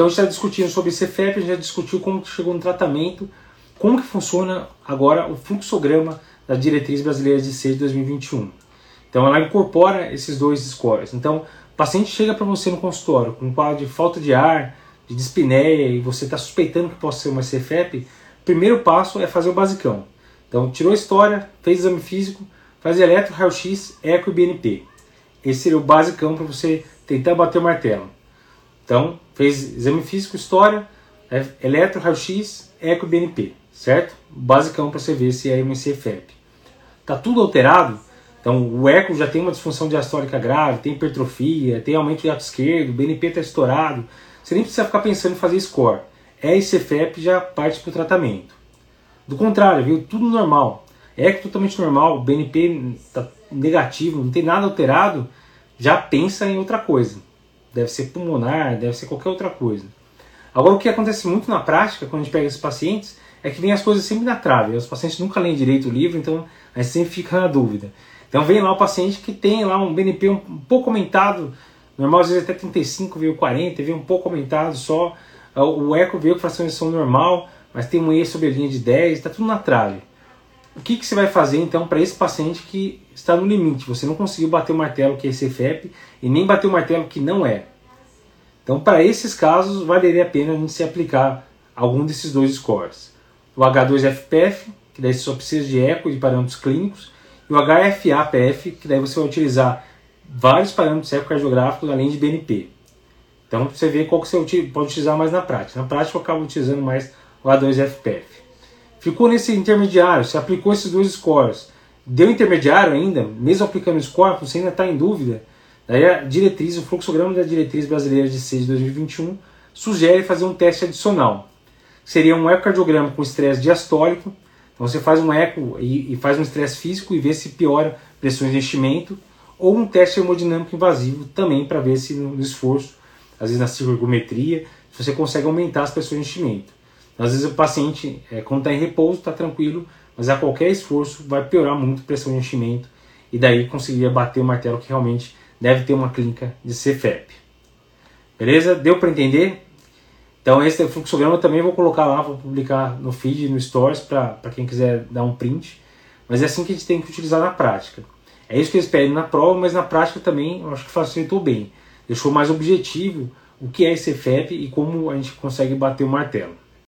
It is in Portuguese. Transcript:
Então a gente está discutindo sobre CFEP, a gente já discutiu como chegou no tratamento, como que funciona agora o fluxograma da diretriz brasileira de C de 2021. Então ela incorpora esses dois scores. Então o paciente chega para você no consultório com um quadro de falta de ar, de dispneia e você está suspeitando que possa ser uma CFEP, primeiro passo é fazer o basicão. Então tirou a história, fez exame físico, faz eletro, raio-x, eco e BNP. Esse seria o basicão para você tentar bater o martelo. Então, fez exame físico, história, é, eletro, raio-x, eco e BNP, certo? Basicão para você ver se é uma CFEP. Tá tudo alterado, então o eco já tem uma disfunção diastólica grave, tem hipertrofia, tem aumento de ato esquerdo, o BNP está estourado. Você nem precisa ficar pensando em fazer score. É ICFEP já parte para o tratamento. Do contrário, viu? Tudo normal. Eco totalmente normal, BNP está negativo, não tem nada alterado, já pensa em outra coisa. Deve ser pulmonar, deve ser qualquer outra coisa. Agora, o que acontece muito na prática, quando a gente pega esses pacientes, é que vem as coisas sempre na trave. Os pacientes nunca leem direito o livro, então a gente sempre fica na dúvida. Então vem lá o paciente que tem lá um BNP um pouco aumentado, normal às vezes até 35, veio 40, veio um pouco aumentado só. O eco veio com fração de ação normal, mas tem um E sobre a linha de 10, está tudo na trave. O que, que você vai fazer então para esse paciente que está no limite? Você não conseguiu bater o martelo que é CFEP e nem bater o martelo que não é. Então, para esses casos, valeria a pena a gente se aplicar algum desses dois scores. O H2FPF, que daí você só precisa de eco e de parâmetros clínicos, e o HFA-PF, que daí você vai utilizar vários parâmetros ecocardiográficos além de BNP. Então, você vê qual que você pode utilizar mais na prática. Na prática, eu acabo utilizando mais o A2FPF. Ficou nesse intermediário, você aplicou esses dois scores, deu intermediário ainda, mesmo aplicando o score, você ainda está em dúvida, daí a diretriz, o fluxograma da diretriz brasileira de C de 2021 sugere fazer um teste adicional. Seria um ecocardiograma com estresse diastólico, então você faz um eco e, e faz um estresse físico e vê se piora pressões de enchimento, ou um teste hemodinâmico invasivo também para ver se no esforço, às vezes na cirurgometria, se você consegue aumentar as pressões de enchimento. Às vezes o paciente, é, quando está em repouso, está tranquilo, mas a qualquer esforço vai piorar muito a pressão de enchimento e daí conseguiria bater o martelo que realmente deve ter uma clínica de CFEP. Beleza? Deu para entender? Então esse fluxograma eu também vou colocar lá, vou publicar no feed, no stories, para quem quiser dar um print. Mas é assim que a gente tem que utilizar na prática. É isso que eles pedem na prova, mas na prática também eu acho que facilitou bem. Deixou mais objetivo o que é esse CFEP e como a gente consegue bater o martelo.